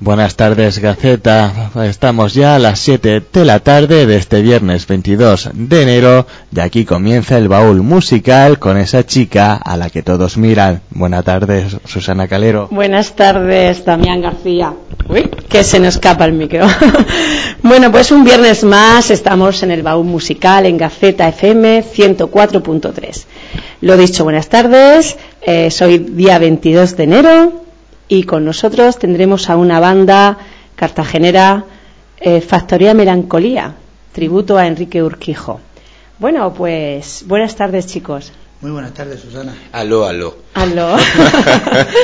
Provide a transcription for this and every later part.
Buenas tardes, Gaceta. Estamos ya a las 7 de la tarde de este viernes 22 de enero y aquí comienza el baúl musical con esa chica a la que todos miran. Buenas tardes, Susana Calero. Buenas tardes, Damián García. Uy, que se nos escapa el micro. bueno, pues un viernes más estamos en el baúl musical en Gaceta FM 104.3. Lo dicho, buenas tardes. Eh, soy día 22 de enero y con nosotros tendremos a una banda cartagenera, eh, Factoría Melancolía, tributo a Enrique Urquijo. Bueno, pues buenas tardes, chicos. Muy buenas tardes, Susana. Aló, aló. Aló.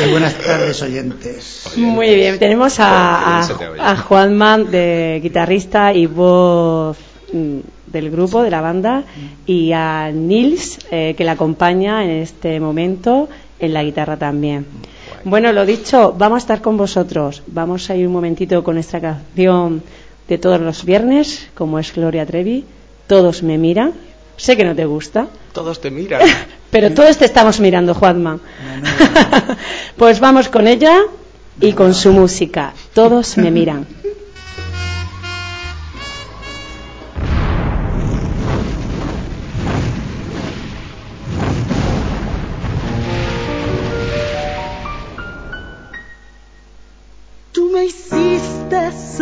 Muy buenas tardes, oyentes. Muy bien, tenemos a, a, a Juanman, de guitarrista y voz mm, del grupo, de la banda, y a Nils, eh, que la acompaña en este momento en la guitarra también. Bueno, lo dicho, vamos a estar con vosotros. Vamos a ir un momentito con esta canción de todos los viernes, como es Gloria Trevi. Todos me miran. Sé que no te gusta. Todos te miran. Pero todos te estamos mirando, Juanma. pues vamos con ella y con su música. Todos me miran.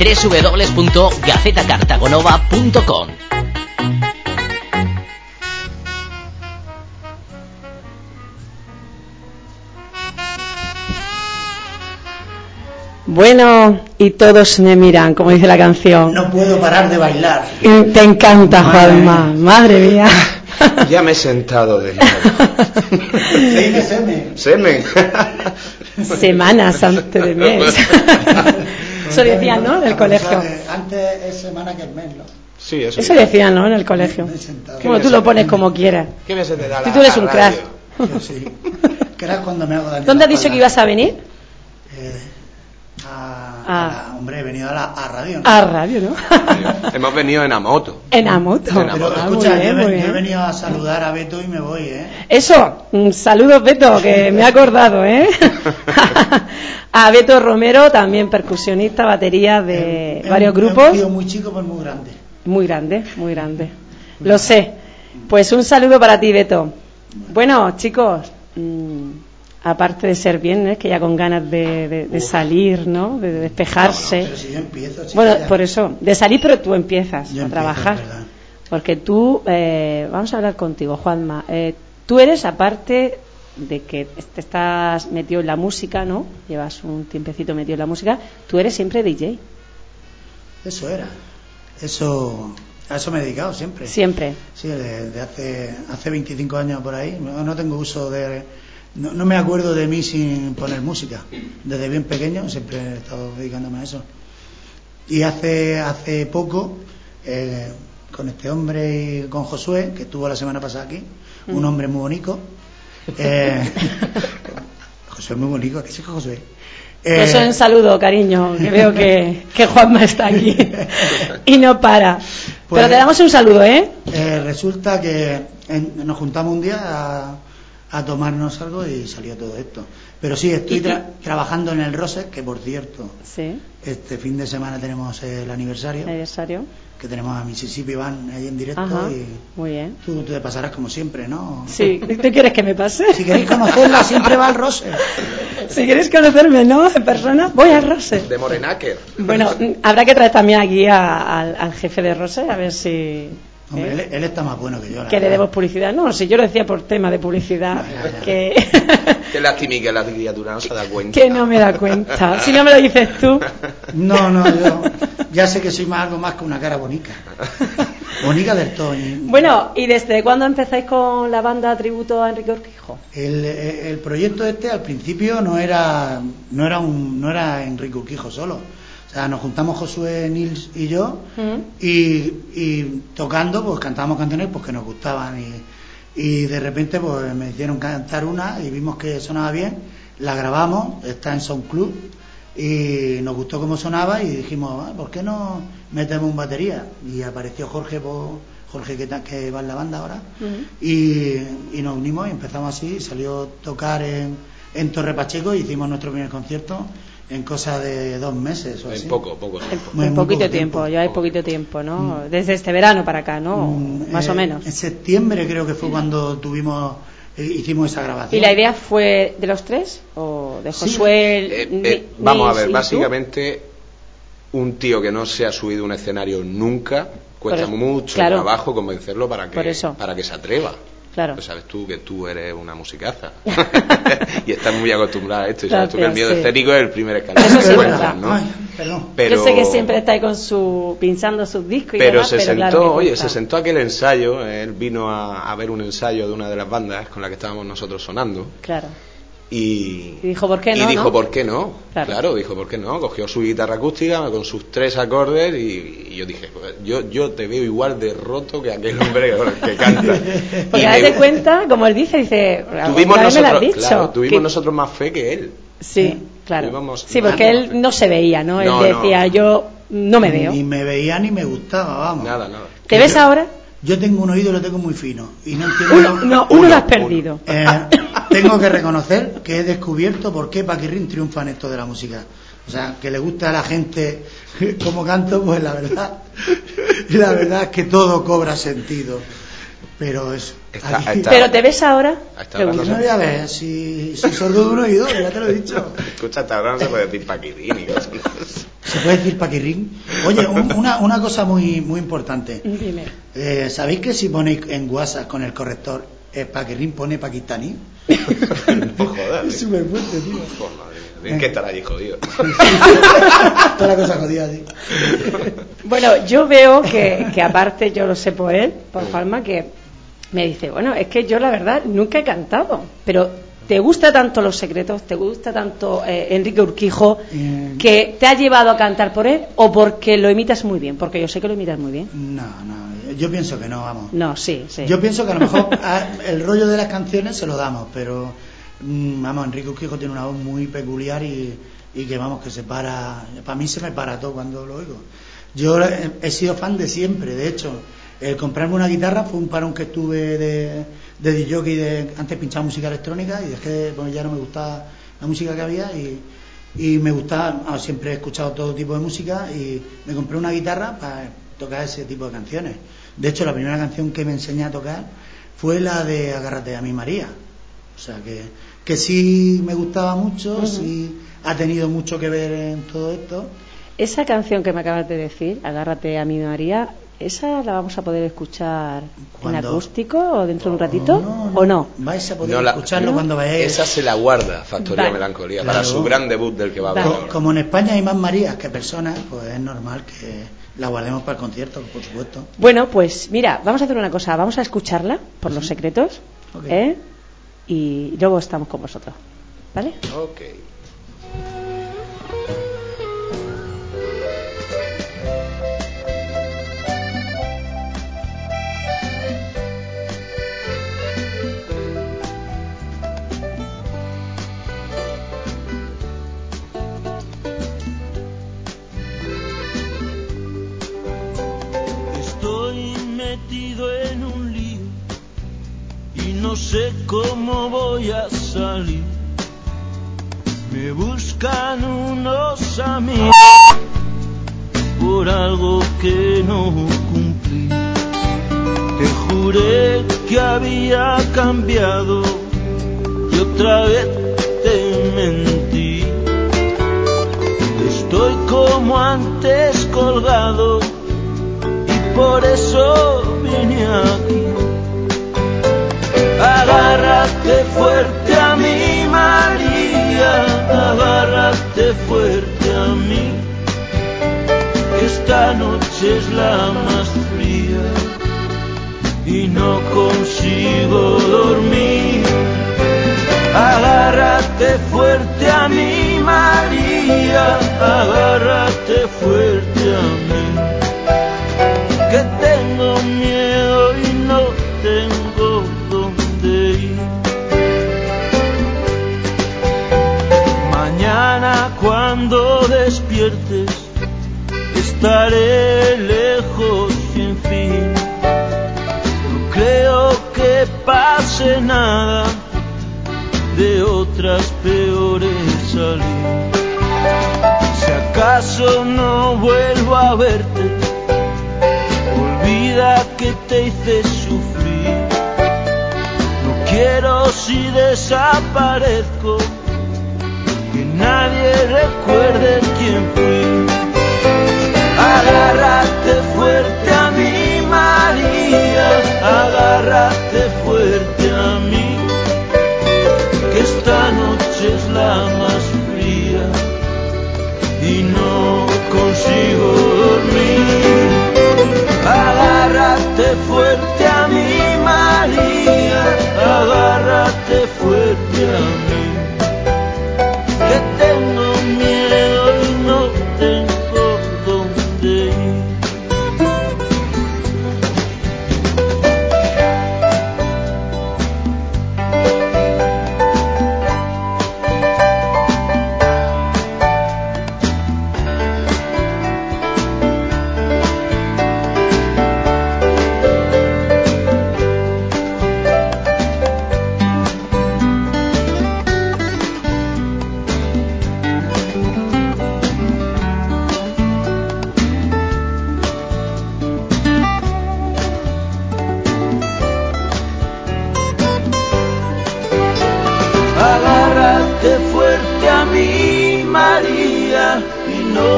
www.gacetacartagonova.com. Bueno, y todos me miran, como dice la canción. No puedo parar de bailar. Te encanta, Juanma. Madre mía. Ya me he sentado de nuevo. semen. Semen. Semanas antes de mes. Eso decían, ¿no? Del colegio. Antes es semana que el mes, ¿no? Sí, eso. Eso decían, ¿no? En el colegio. Bueno, tú lo pones como quieras. ¿Qué me se te da Si la- tú eres un crack. Yo sí. Era cuando me hago daño. ¿Dónde has dicho que ibas a venir? Eh, Ah. la- hombre, he venido a, la, a radio. ¿no? A radio, ¿no? Hemos venido en amoto. En Amoto. En Pero Amoto. Ah, escucha, bien, yo, he- yo venido a saludar a Beto y me voy, ¿eh? Eso, un saludo Beto, que me ha acordado, ¿eh? a Beto Romero, también percusionista, batería de Es un- varios es Un grupos. tío muy chico, pues muy grande. Muy grande, muy grande. Lo sé. Pues un saludo para ti, Beto. Bueno, chicos, mm, aparte de ser viernes, que ya con ganas de, de- de salir, ¿no? De, de despejarse. Pero si yo empiezo, Bueno, ya. por eso, de salir, pero tú empiezas Yo a trabajar. Porque tú, eh, vamos a hablar contigo, Juanma. Eh, tú eres, aparte de que te estás metido en la música, ¿no? Llevas un tiempecito metido en la música, tú eres siempre DJ. Eso era. Eso, a eso me he dedicado siempre. Siempre. Sí, desde hace, hace 25 años por ahí. No, no tengo uso de. No, no me acuerdo de mí sin poner música. Desde bien pequeño siempre he estado dedicándome a eso. Y hace, hace poco, eh, con este hombre y con Josué, que estuvo la semana pasada aquí, un hombre muy bonito. eh, Josué muy bonito, que sí, Josué. Eh, Eso un saludo, cariño, que veo que, que Juanma está aquí y no para. Pues- Pero te damos un saludo, ¿eh? Eh, resulta que en- nos juntamos un día a, a tomarnos algo y salió todo esto. Pero sí, estoy tra- trabajando en el Rose, que por cierto, Sí, este fin de semana tenemos el aniversario, aniversario. que tenemos a Mississippi Van ahí en directo Ajá, y muy bien. tú, tú te pasarás como siempre, ¿no? Sí, ¿tú quieres que me pase? Si queréis conocerla, siempre va al Rose. Si quieres conocerme, ¿no? En persona, voy a Rose. De Morenaker. Bueno, habrá que traer también aquí a- al, al jefe de Rose, a ver si... Hombre, ¿eh? él, él está más bueno que yo. Que le demos publicidad. No, si yo lo decía por tema de publicidad, que, Qué lástima que la criatura no se da cuenta. que no me da cuenta. Si no me lo dices tú, No, no, yo ya sé que soy más algo más que una cara bonita. Bonita del todo. Bueno, ¿y desde cuándo empezáis con la banda tributo a Enrique Urquijo? El, el proyecto este al principio no era no era un no era Enrique Urquijo solo. O sea, nos juntamos Josué, Nils y yo ¿Mm? y, y tocando, pues cantábamos canciones pues, que nos gustaban y, y de repente pues me hicieron cantar una y vimos que sonaba bien, la grabamos, está en Sound Club y nos gustó cómo sonaba y dijimos, "Ah, ¿por qué no metemos un batería? Y apareció Jorge, pues, Jorge que, va en la banda ahora Ujú. y, y nos unimos y empezamos así, salió tocar en, en Torre Pacheco y hicimos nuestro primer concierto en cosa de dos meses o así. En poco, poco tiempo. Muy- en muy poquito poco tiempo, tiempo. ya hay poquito tiempo, ¿no? Desde este verano para acá, ¿no? Mm, Más eh, o menos. En septiembre creo que fue cuando tuvimos eh, hicimos esa grabación. ¿Y la idea fue de los tres? ¿O de Sí. Josué? Eh, eh, vamos a ver, tú? básicamente un tío que no se ha subido a un escenario nunca cuesta eso- mucho claro. trabajo convencerlo para que para que se atreva. Claro. Pues sabes tú que tú eres una musicaza y estás muy acostumbrada a esto y sabes tú que el miedo sí. escénico es el primer escalón Eso que sí. ¿no? Ay. Pero, Yo sé que siempre está ahí con su pinchando sus discos y pero demás, se pero sentó, claro oye, se sentó aquel ensayo, él vino a, a ver un ensayo de una de las bandas con la que estábamos nosotros sonando Claro. Y, Y dijo, ¿por qué no, y dijo, no? ¿por qué no? Claro. Claro. dijo, ¿por qué no? Cogió su guitarra acústica con sus tres acordes y, y yo dije, "Pues, yo, yo te veo igual de roto que aquel hombre que, que canta. Porque Y a me- de cuenta, como él dice, dice, tuvimos "Alguna vez me lo has nosotros, dicho", claro, tuvimos que- nosotros más fe que él. Sí, claro. Tuvimos- Sí, porque no, él no se veía, ¿no? Él No, no. decía, yo no me veo. Ni me veía ni me gustaba, vamos. Nada, nada. ¿Te ves ahora? Yo tengo un oído, lo tengo muy fino y no entiendo. Uno, no, uno Uno, lo has uno. perdido. Eh, tengo que reconocer que he descubierto por qué Paquirrín triunfa en esto de la música. O sea, que le gusta a la gente como canto, pues la verdad, la verdad es que todo cobra sentido. Pero eso. Está- aquí- está- ¿Pero te ves ahora? Pregunto. no voy a ver si, si sordo de un oído, ya te lo he dicho. Escucha, hasta ahora no se puede decir paquirín y cosas. ¿Se puede decir Paquirrín? Oye, un- una, una cosa muy, muy importante. Dime. Eh, ¿Sabéis que si ponéis en WhatsApp con el corrector, eh, Paquirrín pone pakistaní? No jodas. Es súper fuerte, tío. Joder, madre mía. Tienes que estar allí jodido. Toda la cosa jodida, sí. Bueno, yo veo que, que aparte, yo lo sé por él, por Palma, que me dice, bueno, es que yo la verdad nunca he cantado, pero ¿te gusta tanto Los Secretos, te gusta tanto eh, Enrique Urquijo, Eh, que te ha llevado a cantar por él o porque lo imitas muy bien? Porque yo sé que lo imitas muy bien. No, no, yo pienso que no, vamos. No, sí, sí. Yo pienso que a lo mejor a- el rollo de las canciones se lo damos, pero mm, vamos, Enrique Urquijo tiene una voz muy peculiar y, y que vamos, que se para, para mí se me para todo cuando lo oigo. Yo he, he sido fan de siempre, de hecho, el comprarme una guitarra fue un parón que estuve de, de DJ y de, antes pinchaba música electrónica y dejé, pues ya no me gustaba la música que había y, y me gustaba, ah, siempre he escuchado todo tipo de música y me compré una guitarra para tocar ese tipo de canciones. De hecho, la primera canción que me enseñé a tocar fue la de Agárrate a mi María. O sea que, que sí me gustaba mucho, sí ha tenido mucho que ver en todo esto. Esa canción que me acabas de decir, Agárrate a mi María, ¿esa la vamos a poder escuchar en acústico o dentro de un ratito? No, ¿O no? Vais a poder No la- escucharlo ¿no? cuando vayáis. Esa se la guarda Factoría Vale. Melancolía Claro. para su gran debut del que va a hablar. Como en España hay más Marías que personas, pues es normal que la guardemos para el concierto, por supuesto. Bueno, pues mira, vamos a hacer una cosa, vamos a escucharla por los secretos. ¿eh? Y luego estamos con vosotros, ¿vale? Ok. No sé cómo voy a salir. Me buscan unos amigos por algo que no cumplí. Te juré que había cambiado y otra vez te mentí. Estoy como antes colgado y por eso vine aquí. Agárrate fuerte a mí, María, agárrate fuerte a mí, esta noche es la más fría y no consigo dormir. Agárrate fuerte a mí, María, agárrate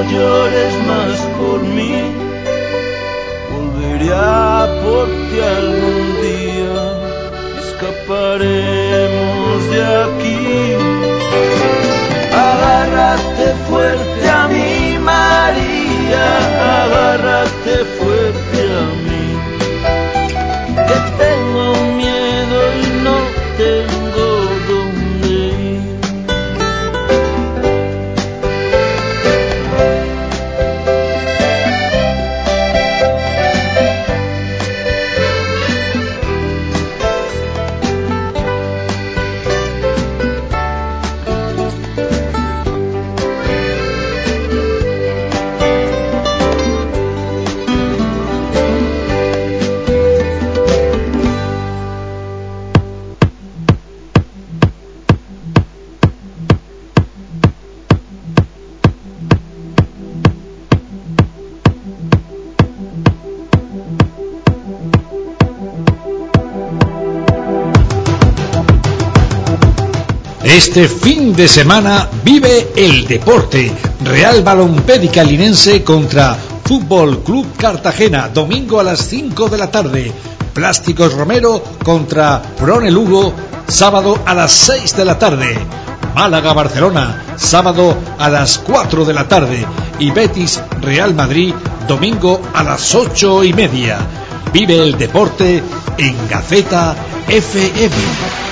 no llores más por mí. Volveré a por ti algún Este fin de semana vive el deporte. Real Balompédica Linense contra Fútbol Club Cartagena, domingo a las 5 de la tarde. Plásticos Romero contra Prone Lugo, sábado a las 6 de la tarde. Málaga Barcelona, sábado a las 4 de la tarde. Y Betis Real Madrid, domingo a las 8 y media. Vive el deporte en Gaceta FM.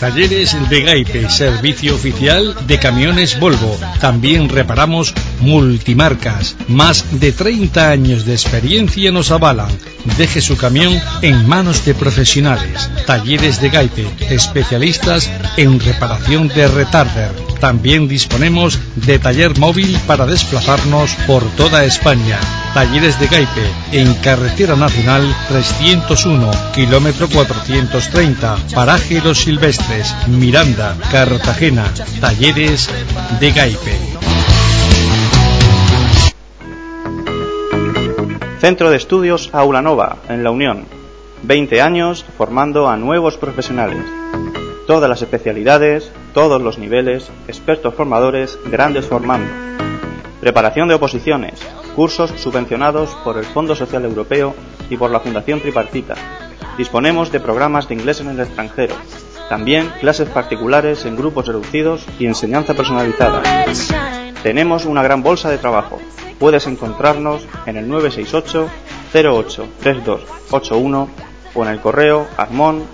Talleres de Gaipe, servicio oficial de camiones Volvo. También reparamos multimarcas. Más de 30 años de experiencia nos avalan. Deje su camión en manos de profesionales. Talleres de Gaipe, especialistas en reparación de retarder. También disponemos de taller móvil para desplazarnos por toda España. Talleres de Gaipe, en Carretera Nacional 301, kilómetro 430, Paraje Los Silvestres, Miranda, Cartagena. Talleres de Gaipe. Centro de Estudios Aulanova, en La Unión. 20 años formando a nuevos profesionales. Todas las especialidades, todos los niveles, expertos formadores, grandes formando. Preparación de oposiciones, cursos subvencionados por el Fondo Social Europeo y por la Fundación Tripartita. Disponemos de programas de inglés en el extranjero. También clases particulares en grupos reducidos y enseñanza personalizada. Tenemos una gran bolsa de trabajo. Puedes encontrarnos en el 968 08 3281 o en el correo armon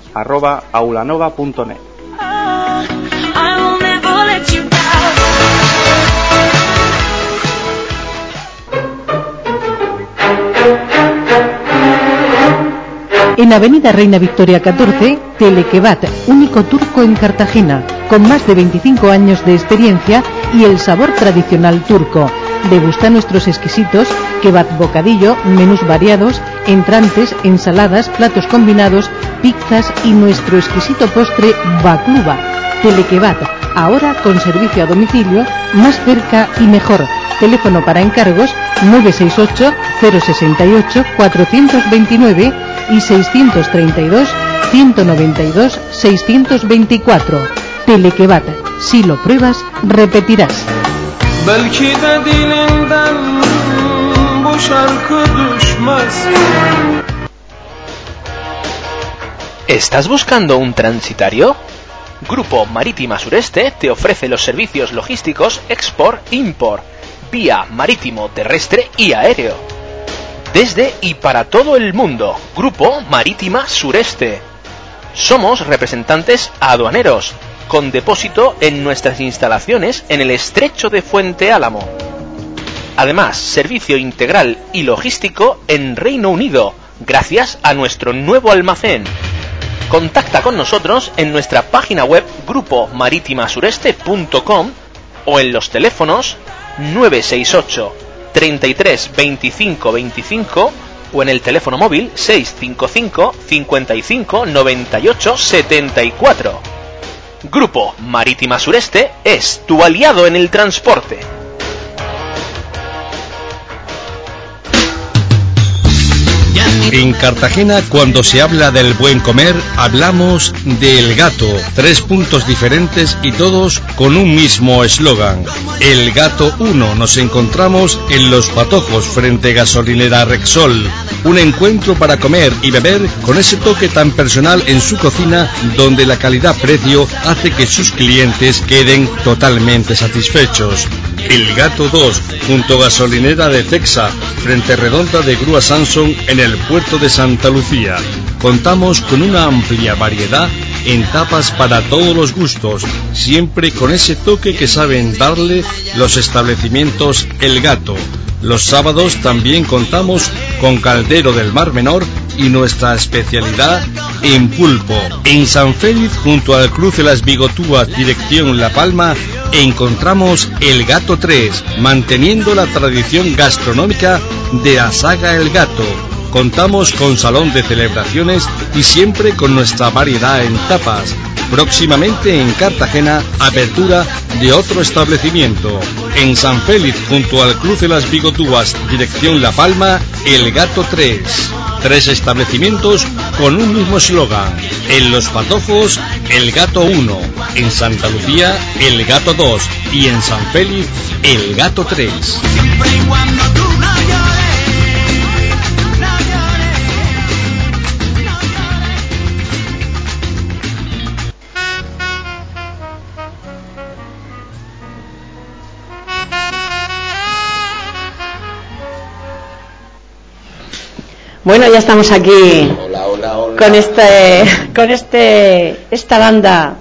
En Avenida Reina Victoria 14, Telequebat, único turco en Cartagena, con más de 25 años de experiencia y el sabor tradicional turco. Degusta nuestros exquisitos kebab bocadillo, menús variados, entrantes, ensaladas, platos combinados, pizzas y nuestro exquisito postre bakluba. Telequebat, ahora con servicio a domicilio, más cerca y mejor. Teléfono para encargos 968 068 429 y 632 192 624. Telequebat, si lo pruebas, repetirás. Belki de dilinden bu şarkı düşmez ¿Estás buscando un transitario? Grupo Marítima Sureste te ofrece los servicios logísticos Export-Import, vía marítimo, terrestre y aéreo. Desde y para todo el mundo, Grupo Marítima Sureste. Somos representantes aduaneros, con depósito en nuestras instalaciones en el estrecho de Fuente Álamo. Además, servicio integral y logístico en Reino Unido, gracias a nuestro nuevo almacén. Contacta con nosotros en nuestra página web grupomaritimasureste.com o en los teléfonos 968 33 25 25 o en el teléfono móvil 655 55 98 74. Grupo Marítima Sureste es tu aliado en el transporte. En Cartagena, cuando se habla del buen comer, hablamos del gato. Tres puntos diferentes y todos con un mismo eslogan. El gato 1 nos encontramos en Los Patojos frente gasolinera Rexol. un encuentro para comer y beber con ese toque tan personal en su cocina donde la calidad-precio hace que sus clientes queden totalmente satisfechos. El Gato 2, junto gasolinera de Texa, frente redonda de Grúa Samsung en el puerto de Santa Lucía. Contamos con una amplia variedad en tapas para todos los gustos, siempre con ese toque que saben darle los establecimientos El Gato. Los sábados también contamos con Caldero del Mar Menor y nuestra especialidad en pulpo. En San Félix, junto al cruce Las Bigotúas, dirección La Palma, encontramos El Gato 3, manteniendo la tradición gastronómica de la saga El Gato. Contamos con salón de celebraciones y siempre con nuestra variedad en tapas. Próximamente en Cartagena, apertura de otro establecimiento. En San Félix, junto al cruce Las Bigotúas, dirección La Palma, El Gato 3. Tres establecimientos con un mismo eslogan. En Los Patojos, El Gato 1. En Santa Lucía, El Gato 2. Y en San Félix, El Gato 3. Bueno, ya estamos aquí Hola, hola, hola. con este, con este, esta banda.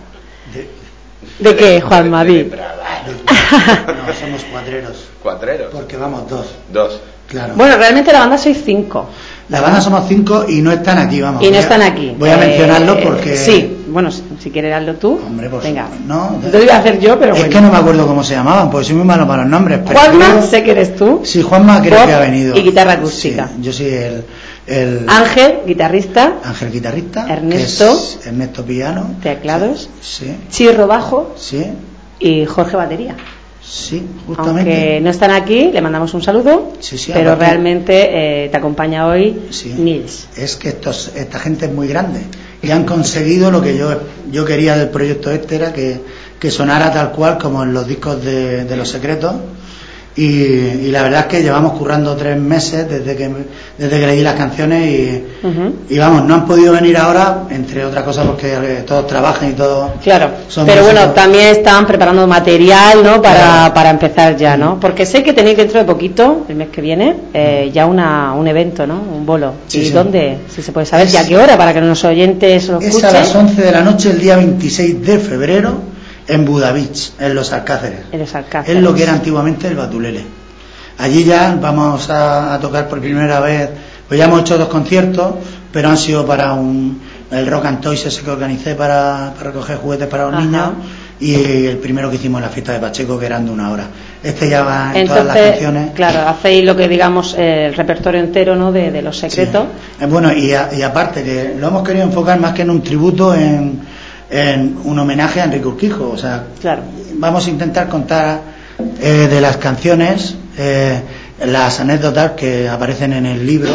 ¿De qué, Juan Mavi? No, somos cuadreros. Cuatreros. Porque vamos dos. Dos. Claro. Bueno, realmente la banda sois cinco. La banda somos cinco y no están aquí, vamos. Y no Voy a- están aquí. Voy a Eh, mencionarlo porque. Sí, bueno, si quieres hazlo tú. Hombre, por Venga. No, Lo iba a hacer yo, pero es bueno. que no me acuerdo cómo se llamaban, porque soy muy malo para los nombres. pero Juanma, creo- sé que eres tú. Sí, Juanma creo Pop que ha venido. y guitarra acústica. Sí, yo soy el, el Ángel, guitarrista. Ángel guitarrista. Ernesto. Ernesto piano. Teclados. Sí, Chirro bajo sí, y Jorge batería. sí, justamente. Aunque no están aquí, le mandamos un saludo. Sí, sí, pero aparte- realmente eh, te acompaña hoy Sí. Nils. Es que estos, esta gente es muy grande y han conseguido lo que yo, yo quería del proyecto este, era que, que sonara tal cual como en los discos de, de Los Secretos. Y, y la verdad es que llevamos currando tres meses desde que, desde que leí las canciones y, y vamos, no han podido venir ahora, entre otras cosas porque eh, todos trabajan y todos... Claro, Son pero bueno, también estaban preparando material, ¿no? Para, Claro. para empezar ya, ¿no? Porque sé que tenéis dentro de poquito, el mes que viene, eh, ya una, un evento, ¿no? Un bolo. Sí, ¿Y sí. dónde? Si se puede saber, Es- ¿y a qué hora? Para que los oyentes lo Es escuchen. a las 11 de la noche el día 26 de febrero en Budavich, en Los Alcáceres. En los Alcáceres. Es lo que era antiguamente el Batulele. Allí ya vamos a, a tocar por primera vez, pues ya hemos hecho dos conciertos, pero han sido para un, el Rock and Toys ese que organicé para, para recoger juguetes para los Ajá. niños y el primero que hicimos en la fiesta de Pacheco que eran de una hora. Este ya va en todas las canciones. claro, hacéis lo que digamos eh, el repertorio entero, ¿no? De, de los secretos. Sí. Eh, Bueno, y, a- y aparte que lo hemos querido enfocar más que en un tributo, en, en un homenaje a Enrique Urquijo. O sea, Claro. vamos a intentar contar eh, de las canciones eh, las anécdotas que aparecen en el libro,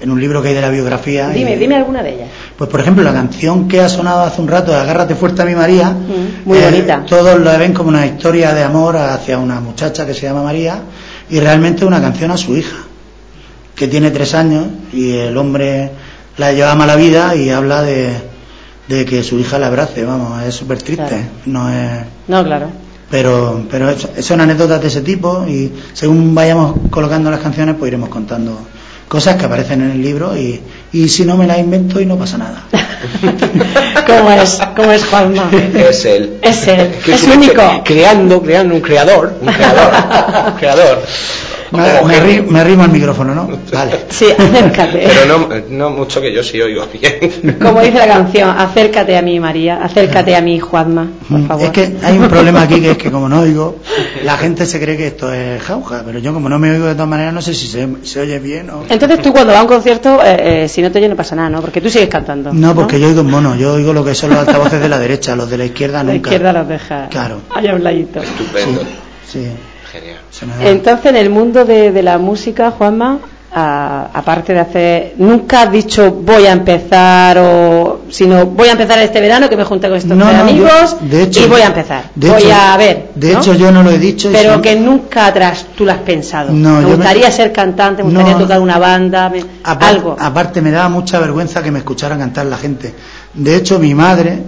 en un libro que hay de la biografía. Dime, y- dime alguna de ellas. Pues por ejemplo, la canción que ha sonado hace un rato, Agárrate fuerte a mi María, Mm, muy eh, bonita. Todos la ven como una historia de amor hacia una muchacha que se llama María y realmente una canción a su hija, que tiene tres años y el hombre la lleva a mala vida y habla de, de que su hija la abrace, vamos, es súper triste, Claro. no es... No, claro. Pero, pero es- son anécdotas de ese tipo y según vayamos colocando las canciones pues iremos contando cosas que aparecen en el libro y, y si no me las invento y no pasa nada. ¿Cómo es? ¿Cómo es Juanma? Es él. Es él, es un- único. Creando, creando un creador. Un creador. un creador. Me, me arrimo al micrófono, ¿no? Vale. Sí, acércate. Pero no, no mucho que yo sí oigo bien. Como dice la canción, acércate a mí, María, acércate a mí, Juanma, por favor. Mm, Es que hay un problema aquí que es que como no oigo, la gente se cree que esto es jauja, pero yo como no me oigo de todas maneras no sé si se, se oye bien o... Entonces tú cuando vas a un concierto, eh, eh, si no te oye no pasa nada, ¿no? Porque tú sigues cantando. No, porque yo oigo mono, yo oigo lo que son los altavoces de la derecha, los de la izquierda La nunca. izquierda los deja. Claro. A un ladito. Estupendo. Sí, Genial. Entonces, en el mundo de, de la música, Juanma, aparte de hacer, nunca has dicho voy a empezar o, sino voy a empezar este verano que me junté con estos No, tres no, amigos yo- de hecho- y voy a empezar. de voy hecho- a ver. De ¿no? hecho yo no lo he dicho. Pero sí- que nunca tras tú lo has pensado? No, me gustaría ser cantante, me gustaría No. tocar una banda, me- algo. Aparte, me daba mucha vergüenza que me escuchara cantar la gente. De hecho, mi madre,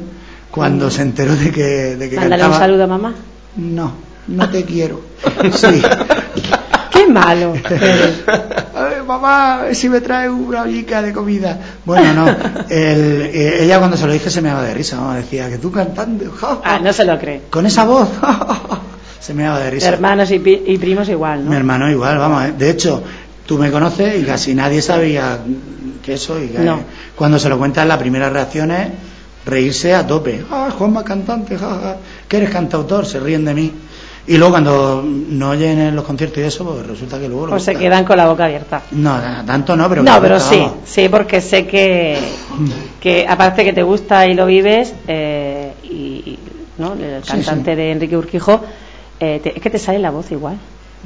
cuando se enteró de que, de que Mándale cantaba... un saludo a mamá. No, no te quiero. Sí. Qué malo. Ay, mamá, a ver si me trae una ollica de comida. Bueno, no. el- eh, ella cuando se lo dije se me daba de risa. ¿no? Decía que tú cantando, ja, ja, Ah, no se lo cree. con esa voz, ja, se me daba de risa. Hermanos y, pi- y primos igual, Mi ¿no? hermano igual, vamos. eh. De hecho, tú me conoces y casi nadie sabía que soy. que No. Cuando se lo cuentan, la primera reacción es reírse a tope. Ah, Juanma cantante, ja, ja. que eres cantautor, se ríen de mí. Y luego cuando no oyen en los conciertos y eso, pues resulta que luego... lo Pues se quedan con la boca abierta. No, tanto no, pero... que no, pero gusta, sí, vamos. sí, porque sé que, que aparte que te gusta y lo vives, eh, y, y, ¿no? el cantante sí. de Enrique Urquijo, eh, te- es que te sale la voz igual.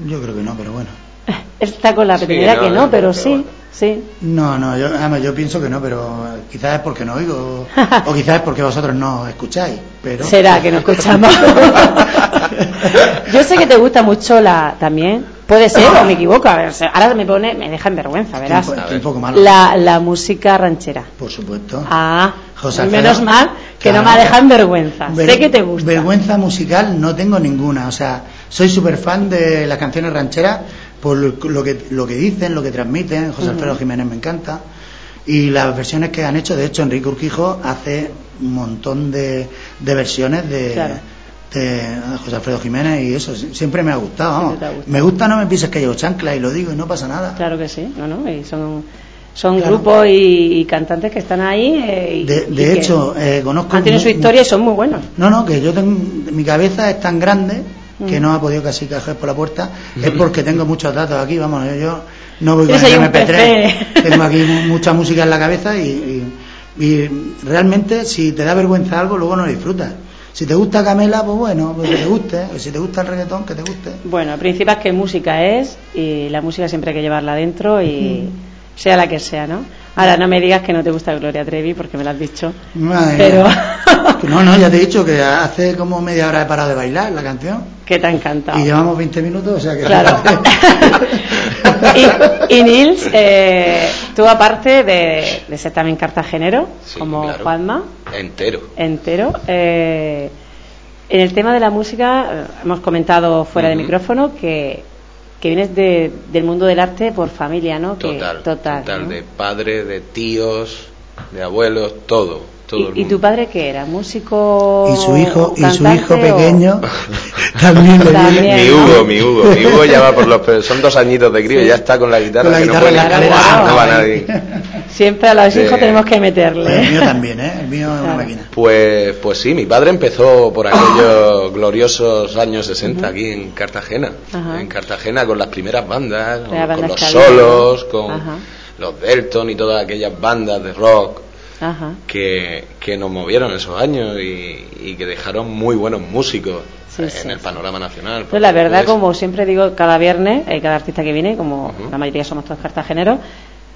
Yo creo que no, pero bueno. Él está con la Sí, no, que no, no, pero pero sí, bueno. Sí. No, no, yo, además, yo pienso que no, pero quizás es porque no oigo, o quizás es porque vosotros no escucháis, pero... Será que no escuchamos. Yo sé que te gusta mucho la también. Puede ser, o me equivoco. A ver, ahora me pone, me deja en vergüenza, verás. Estoy un po- estoy un poco malo. La, la música ranchera. Por supuesto. Ah, José Alfredo. menos mal que no me ha dejado en vergüenza. Ver- sé que te gusta. Vergüenza musical no tengo ninguna. O sea, soy súper fan de las canciones rancheras por lo que, lo que dicen, lo que transmiten. José. Alfredo Jiménez me encanta. Y las versiones que han hecho, de hecho, Enrique Urquijo hace un montón de, de versiones de, Claro. de José Alfredo Jiménez y eso si- siempre me ha gustado. Vamos. Ha gustado. Me gusta, no me pises que llevo chancla y lo digo y no pasa nada. Claro que sí, no, no, y son, son Claro. grupos y, y cantantes que están ahí. eh, y- De, hecho, eh, conozco. han tenido su historia y son muy buenos. No, no, que yo tengo, mi cabeza es tan grande que Mm. no ha podido casi caer por la puerta, es porque tengo muchos datos aquí, vamos, yo, yo no voy con el ahí un MP3, tengo aquí mu- mucha música en la cabeza y, y- y realmente si te da vergüenza algo, luego no lo disfrutas. Si te gusta Camela, pues bueno, pues que te guste, si te gusta el reggaetón, que te guste. Bueno, el principal es que música es y la música siempre hay que llevarla dentro y Mm. sea la que sea, ¿no? Ahora no me digas que no te gusta Gloria Trevi porque me lo has dicho. Madre Pero mía. No, no, ya te he dicho que hace como media hora he parado de bailar la canción que te ha encantado. y llevamos 20 minutos, o sea que... Claro. y, y Nils, eh, tú aparte de, de ser también cartagenero, Sí, como claro. Juanma, Entero. entero, eh, en el tema de la música, eh, hemos comentado fuera de micrófono que, que vienes de- del mundo del arte por familia, ¿no? Que- Total. total, ¿no? De padres, de tíos, de abuelos, todo. todo el ¿Y, tu padre qué era? ¿Músico? Y su hijo, y su hijo o- pequeño también le También. Mi Hugo, mi Hugo, mi Hugo ya va por los son dos añitos de crío y ya está con la guitarra Con la que guitarra no puede la no va nadie. Siempre a los hijos tenemos que El meterle. mío también, ¿eh? El mío es una Claro. máquina. Pues, pues sí, mi padre empezó por aquellos gloriosos años 60 aquí en Cartagena. Ajá. En Cartagena con las primeras bandas, La con, banda con los Escalera, solos, con Ajá. los Delton y todas aquellas bandas de rock Ajá. que, que nos movieron esos años y, y que dejaron muy buenos músicos Sí, en sí, el panorama nacional. Pues la verdad, Pues, como siempre digo, cada viernes, eh, cada artista que viene, como la mayoría somos todos cartageneros,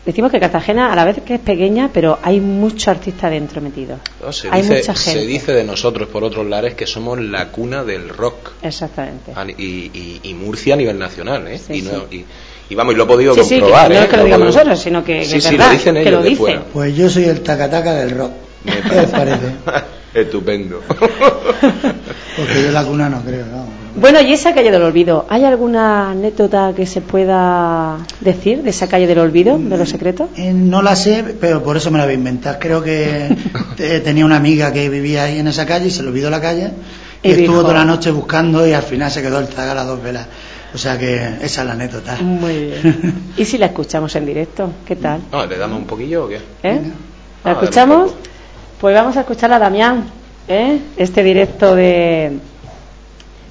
decimos que Cartagena a la vez que es pequeña, pero hay mucho artista dentro metido. no, se, hay dice, mucha gente. se dice de nosotros por otros lares que somos la cuna del rock. Exactamente. Y, y- y Murcia a nivel nacional, ¿eh? Sí, y, no- sí. y- y vamos, y lo he podido Sí, sí, que comprobar. no ¿eh? es que lo Lo digamos nosotros, sino que, que Sí, es sí, verdad, lo dicen que ellos lo de dicen. fuera. Pues yo soy el tacataca del rock. Me ¿Qué les parece? Estupendo. Porque yo la cuna no creo, no. Bueno, y esa calle del olvido, ¿hay alguna anécdota que se pueda decir de esa calle del olvido, de los secretos? Eh, no la sé, pero por eso me la voy a inventar. Creo que te- tenía una amiga que vivía ahí en esa calle y se le olvidó la calle. Y, Y estuvo dijo- toda la noche buscando y al final se quedó el zaga a las dos velas. O sea que esa es la anécdota. Muy bien. ¿Y si la escuchamos en directo? ¿Qué tal? No, ¿Le damos un poquillo o qué? ¿Eh? ¿La Ah, escuchamos? Pues vamos a escuchar a Damián, ¿eh? este directo de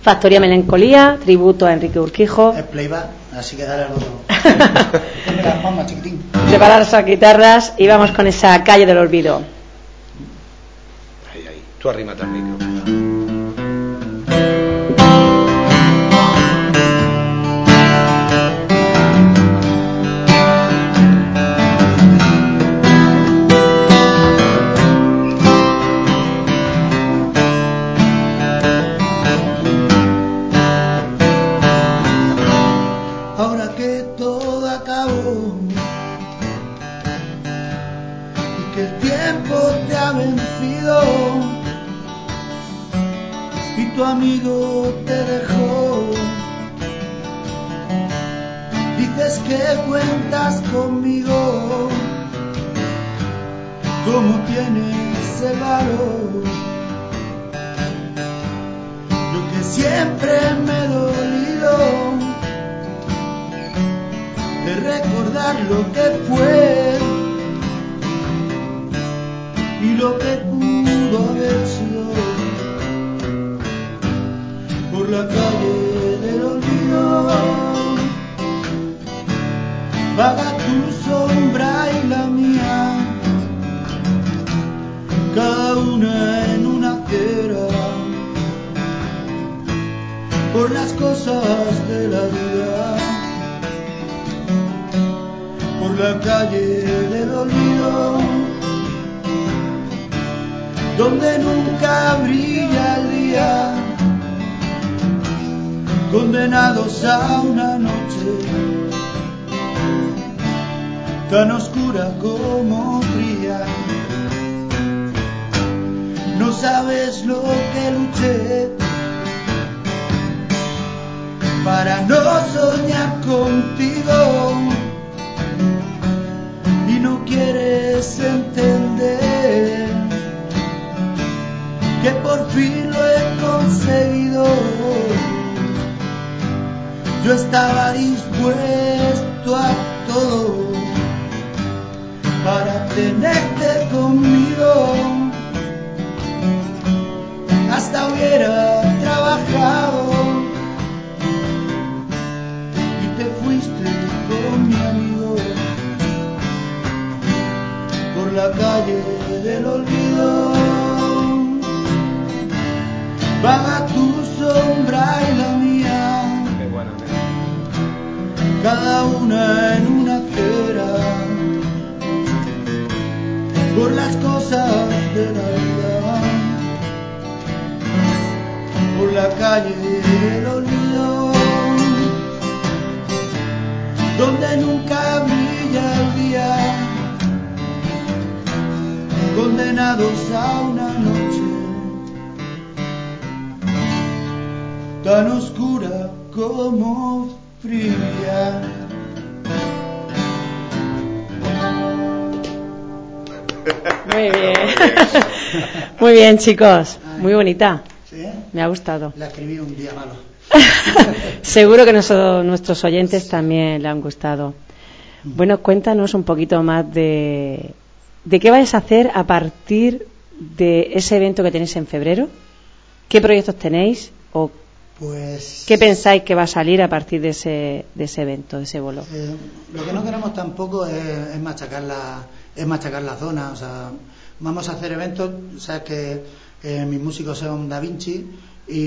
Factoría Melancolía, tributo a Enrique Urquijo. Es playback, así que dale al chiquitín. Preparar sus guitarras y vamos con esa calle del olvido. Ahí, ahí. Tú arrímate al micro. Fin lo he conseguido. Yo estaba dispuesto a todo para tenerte conmigo. Hasta hubiera trabajado y te fuiste con mi amigo por la calle del olvido una en una acera, por las cosas de la vida, por la calle del olvido, donde nunca brilla el día, condenados a una noche. tan oscura como fría. Muy bien. Muy bien, chicos. Muy bonita. ¿Sí? Me ha gustado. La escribí un día malo. Seguro que nosotros, nuestros oyentes también le han gustado. Bueno, cuéntanos un poquito más de, de qué vais a hacer a partir de ese evento que tenéis en febrero. ¿Qué proyectos tenéis o Pues qué pensáis que va a salir a partir de ese, de ese evento, de ese bolo? eh, lo que no queremos tampoco es, es machacar la es machacar la zona, o sea, vamos a hacer eventos, sabes que eh, mis músicos son Da Vinci y,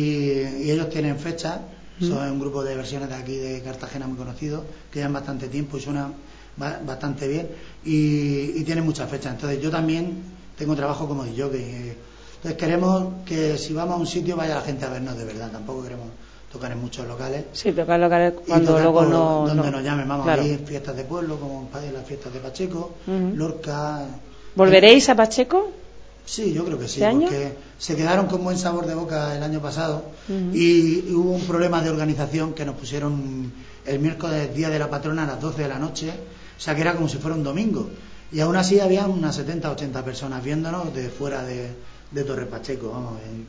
y ellos tienen fecha, son un grupo de versiones de aquí de Cartagena muy conocido, que llevan bastante tiempo y suenan ba- bastante bien y, y tienen muchas fechas. Entonces yo también tengo trabajo como yo que entonces queremos que si vamos a un sitio vaya la gente a vernos de verdad, tampoco queremos tocar en muchos locales. Sí, tocar locales cuando tocar luego no. donde no. nos llamen, vamos Claro. a ir fiestas de pueblo, como en las fiestas de Pacheco, Ujú. Lorca. ¿Volveréis a Pacheco? Sí, yo creo que sí, ¿Este año? porque se quedaron con buen sabor de boca el año pasado y, y hubo un problema de organización que nos pusieron el miércoles, día de la patrona, a las 12 de la noche, o sea que era como si fuera un domingo. Y aún así había unas 70, 80 personas viéndonos de fuera de, de Torre Pacheco, vamos. en-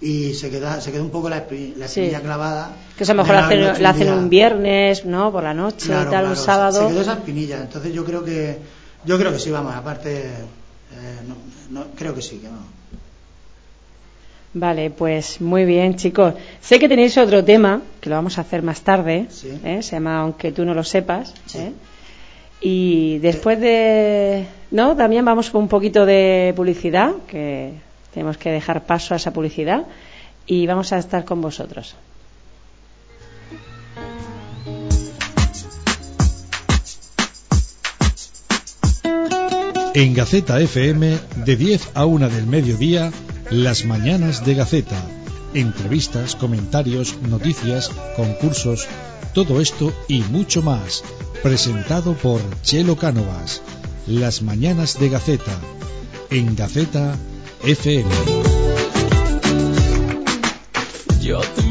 y se queda, se quedó un poco la, espi- la Sí. espinilla clavada. Que eso a lo de mejor no hacen- la hacen un viernes, ¿no? Por la noche Claro, y tal, claro, un sábado. Se quedó esa espinilla, entonces yo creo que yo creo que sí, vamos, aparte eh, no, no, creo que sí, que no. Vale, pues muy bien, chicos. Sé que tenéis otro tema, que lo vamos a hacer más tarde, Sí. ¿eh? se llama Aunque tú no lo sepas. ¿eh? Y después de... ¿No? También vamos con un poquito de publicidad, que tenemos que dejar paso a esa publicidad, y vamos a estar con vosotros. En Gaceta FM, de 10 a 1 del mediodía, las mañanas de Gaceta. Entrevistas, comentarios, noticias, concursos, todo esto y mucho más. Presentado por Chelo Cánovas. Las mañanas de Gaceta. En Gaceta FM.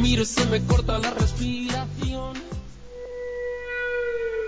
miro y se me corta la respiración.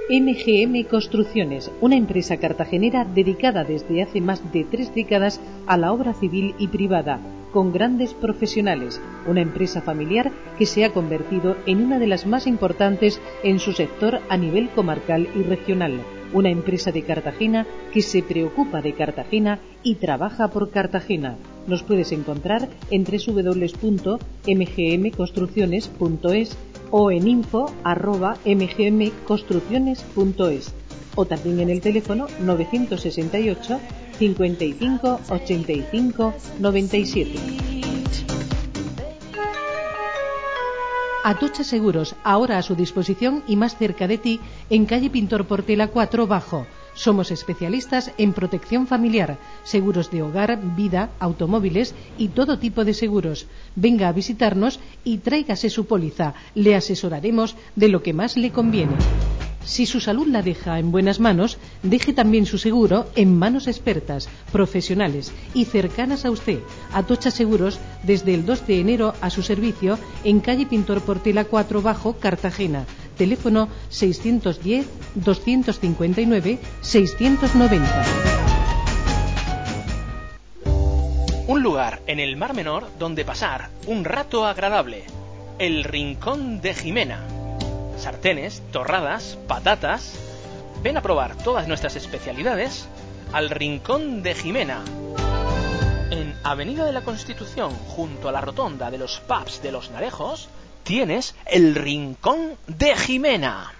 MGM Construcciones, una empresa cartagenera dedicada desde hace más de tres décadas a la obra civil y privada, con grandes profesionales, una empresa familiar que se ha convertido en una de las más importantes en su sector a nivel comarcal y regional, una empresa de Cartagena que se preocupa de Cartagena y trabaja por Cartagena. Nos puedes encontrar en www.mgmconstrucciones.es o en info@mgmconstrucciones.es o también en el teléfono 968 55 85 97. Atocha Seguros, ahora a su disposición y más cerca de ti, en calle Pintor Portela 4 Bajo. Somos especialistas en protección familiar, seguros de hogar, vida, automóviles y todo tipo de seguros. Venga a visitarnos y tráigase su póliza. Le asesoraremos de lo que más le conviene. Si su salud la deja en buenas manos, deje también su seguro en manos expertas, profesionales y cercanas a usted. Atocha Seguros desde el 2 de enero a su servicio en calle Pintor Portela 4 Bajo, Cartagena. Teléfono 610 259 690. Un lugar en el Mar Menor donde pasar un rato agradable. El Rincón de Jimena. Sartenes, torradas, patatas. Ven a probar todas nuestras especialidades al Rincón de Jimena. En Avenida de la Constitución, junto a la rotonda de los pubs de los Narejos, tienes el Rincón de Jimena.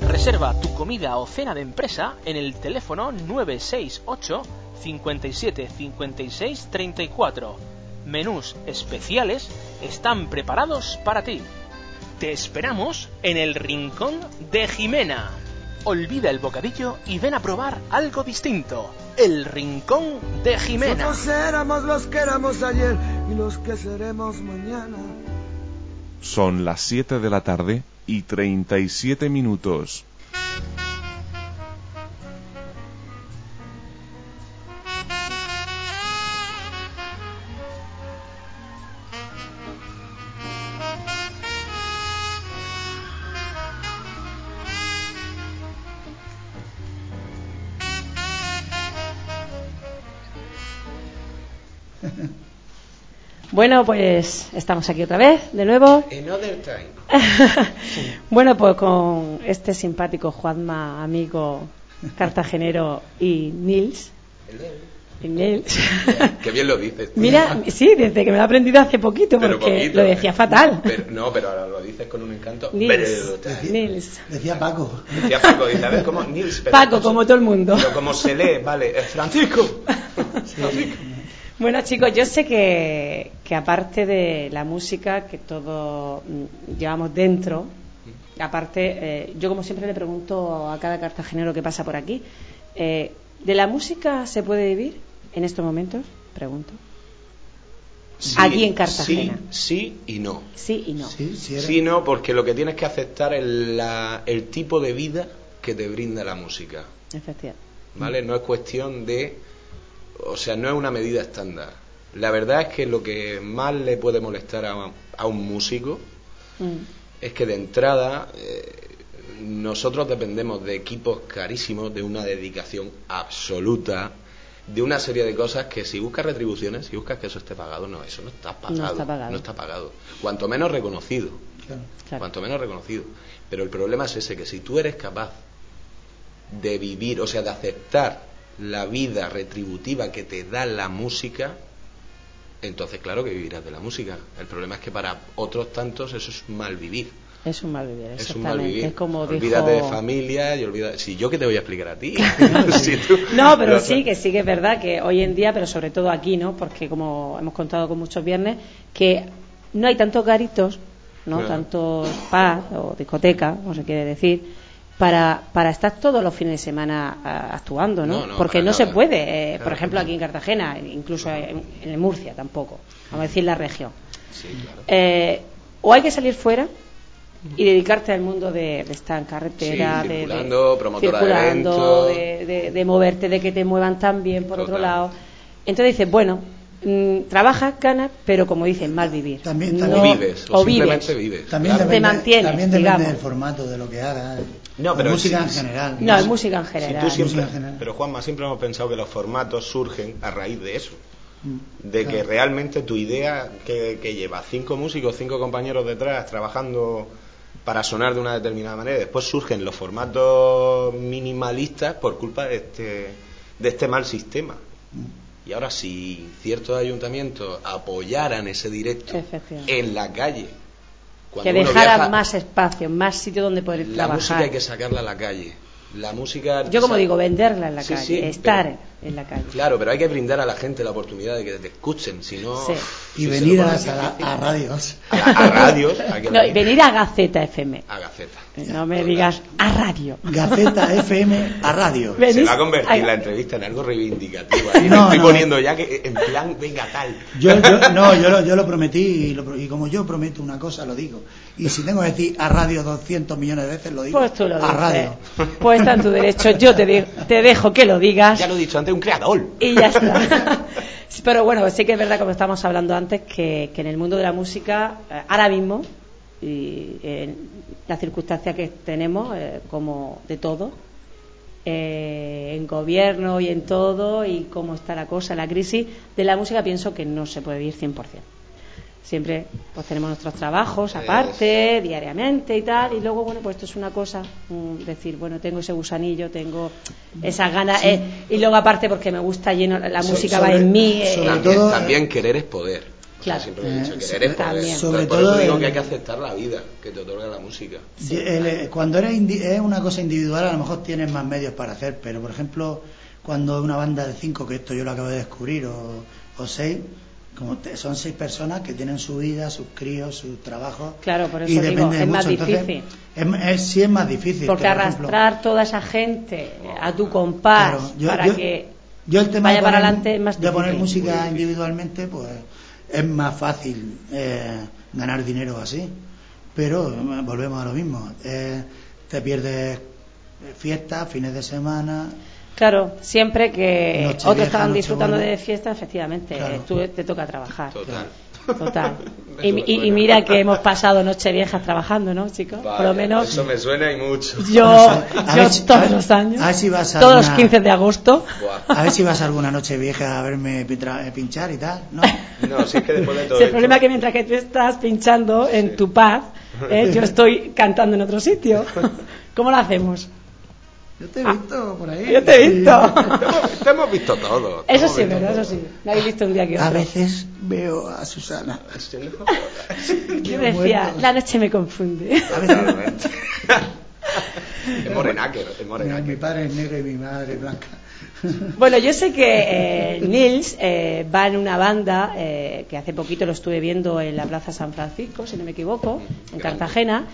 Reserva tu comida o cena de empresa en el teléfono 968 57 56 34. Menús especiales están preparados para ti. Te esperamos en el Rincón de Jimena. Olvida el bocadillo y ven a probar algo distinto. El Rincón de Jimena. Nosotros éramos los que éramos ayer y los que seremos mañana. Son las 7 de la tarde y 37 minutos. Bueno, pues estamos aquí otra vez, de nuevo. Another time. bueno, pues con este simpático Juanma, amigo cartagenero y Nils. Y Nils. Qué bien lo dices. tú. Mira, sí, desde que me lo he aprendido hace poquito, Pero porque poquito. lo decía fatal. Pero- no, pero ahora lo dices con un encanto. Nils. Pero- Nils. Decía Paco. Decía Paco, dice, a ver cómo Nils. pero- Paco, como todo el mundo. Pero como se lee, vale, es Francisco. Bueno, chicos, yo sé que, que aparte de la música que todos mm, llevamos dentro, aparte, eh, yo como siempre le pregunto a cada cartagenero que pasa por aquí, eh, ¿de la música se puede vivir en estos momentos? Pregunto. Sí, Aquí en Cartagena. Sí, sí y no. Sí y no. Sí, no, porque lo que tienes que aceptar es la- el tipo de vida que te brinda la música. Efectivamente. ¿Vale? No es cuestión de. O sea, no es una medida estándar. La verdad es que lo que más le puede molestar a, a un músico Mm. es que de entrada eh, nosotros dependemos de equipos carísimos, de una dedicación absoluta, de una serie de cosas que si buscas retribuciones, si buscas que eso esté pagado, no, eso no está pagado. está pagado. no está pagado. Cuanto menos reconocido. Claro. Cuanto menos reconocido. Pero el problema es ese, que si tú eres capaz de vivir, o sea, de aceptar la vida retributiva que te da la música, entonces claro que vivirás de la música. El problema es que para otros tantos eso es mal vivir. Es un mal vivir, Es un mal vivir. Es como Olvídate dijo... de familia y olvídate. Si yo que te voy a explicar a ti. Si tú- No, pero sí, que sí que es verdad que hoy en día, pero sobre todo aquí, ¿no? Porque como hemos contado con muchos viernes, que no hay tantos garitos, ¿no? Claro. Tantos pubs o discotecas, como se quiere decir, para, para estar todos los fines de semana ah, actuando, ¿no? No, no, Porque no se puede, eh, por ejemplo, aquí en Cartagena, incluso en, en Murcia tampoco, vamos a decir la región. Sí, claro. Eh, o hay que salir fuera y dedicarte al mundo de, de estar en carretera, Sí, de- de, circulando, promotora de circulando, de, de- de moverte, de que te muevan también por otro lado. Entonces dices, bueno, mm, trabajas, ganas, pero como dicen, mal vivir. También, No- también- O vives, o, o vives. simplemente vives. También claro. Te mantienes, también depende digamos. del formato de lo que hagas. No, pero música en general. No, en música en Si general. tú siempre, Música en general. pero Juanma, siempre hemos pensado que los formatos surgen a raíz de eso. Mm, De que realmente tu idea que, que lleva cinco músicos, cinco compañeros detrás trabajando para sonar de una determinada manera, después surgen los formatos minimalistas por culpa de este, de este mal sistema. Mm. Y ahora si ciertos ayuntamientos apoyaran ese directo en la calle, cuando que uno dejaran viaja, más espacio, más sitio donde poder la trabajar. música hay que sacarla a la calle. La música Yo como digo, venderla en la Sí, calle, sí, estar pero- en la calle. Claro, pero hay que brindar a la gente la oportunidad de que te escuchen, si no... Sí. Y venir a, a, a radios. A, a radios, No, y venir a Gaceta FM. a Gaceta. No me digas a radio. Gaceta FM a radio. Venís Se va a convertir a- la entrevista en algo reivindicativo. Ahí No, estoy no. poniendo ya que en plan, venga tal. Yo, yo- no, yo lo, yo lo prometí y, lo pro- y como yo prometo una cosa, lo digo. Y si tengo que decir a radio 200 millones de veces, lo digo. Pues tú lo a dices. radio. Pues está en tu derecho. Yo te, di- te dejo que lo digas. Ya lo he dicho antes, un creador. Y ya está. Pero bueno, sí que es verdad, como estábamos hablando antes, que, que en el mundo de la música, eh, ahora mismo, y en la circunstancia que tenemos, eh, como de todo, eh, en gobierno y en todo, y cómo está la cosa, la crisis de la música, pienso que no se puede vivir 100%. Siempre pues tenemos nuestros trabajos aparte, diariamente y tal, y luego, bueno, pues esto es una cosa, mm, decir, bueno, tengo ese gusanillo, tengo esas ganas, Sí. eh, y luego aparte porque me gusta lleno, la So- música sobre- va en mí. eh, sobre También, todo- también querer es poder. Claro. siempre he dicho, Eh, querer es poder. Sobre por todo eso digo el- que hay que aceptar la vida que te otorga la música. El- eh, cuando eres indi- es una cosa individual, a lo mejor tienes más medios para hacer, pero por ejemplo, cuando una banda de cinco, que esto yo lo acabo de descubrir, o, o seis, como te- son seis personas que tienen su vida, sus críos, sus trabajos. Claro, por eso y digo, depende de es más mucho. Entonces, difícil. es- es- sí es más difícil. Porque que, por ejemplo, arrastrar toda esa gente a tu compás Claro, yo- para yo- que Yo el tema vaya de para poner, adelante es más de poner difícil. música individualmente, pues es más fácil eh, ganar dinero así. Pero volvemos a lo mismo. eh, te pierdes fiestas, fines de semana. Claro, siempre que otros estaban disfrutando de fiesta, efectivamente, Claro. tú te toca trabajar. Total. Total. Y, mira que hemos pasado noche viejas trabajando, ¿no, chicos? Por lo menos Eso me suena y mucho. yo, A yo si- a todos ver- los años, a ver si vas a todos los alguna- 15 de agosto. Buah. A ver si vas alguna noche vieja a verme eh, pinchar y tal. No. No, si es que después de todo el problema es que mientras que tú estás pinchando en tu paz, eh, yo estoy cantando en otro sitio. ¿Cómo lo hacemos? Yo te he visto por ahí. Yo te he visto. Te hemos, visto todo. Eso sí, verdad, todo. eso sí. Me habéis visto un día que otro. A veces veo a Susana. Yo decía, la noche me confunde. A veces es morenaker, es mi, mi padre es negro y mi madre es blanca. Bueno, yo sé que eh, Nils eh, va en una banda eh, que hace poquito lo estuve viendo en la Plaza San Francisco, si no me equivoco, en Grande. Cartagena,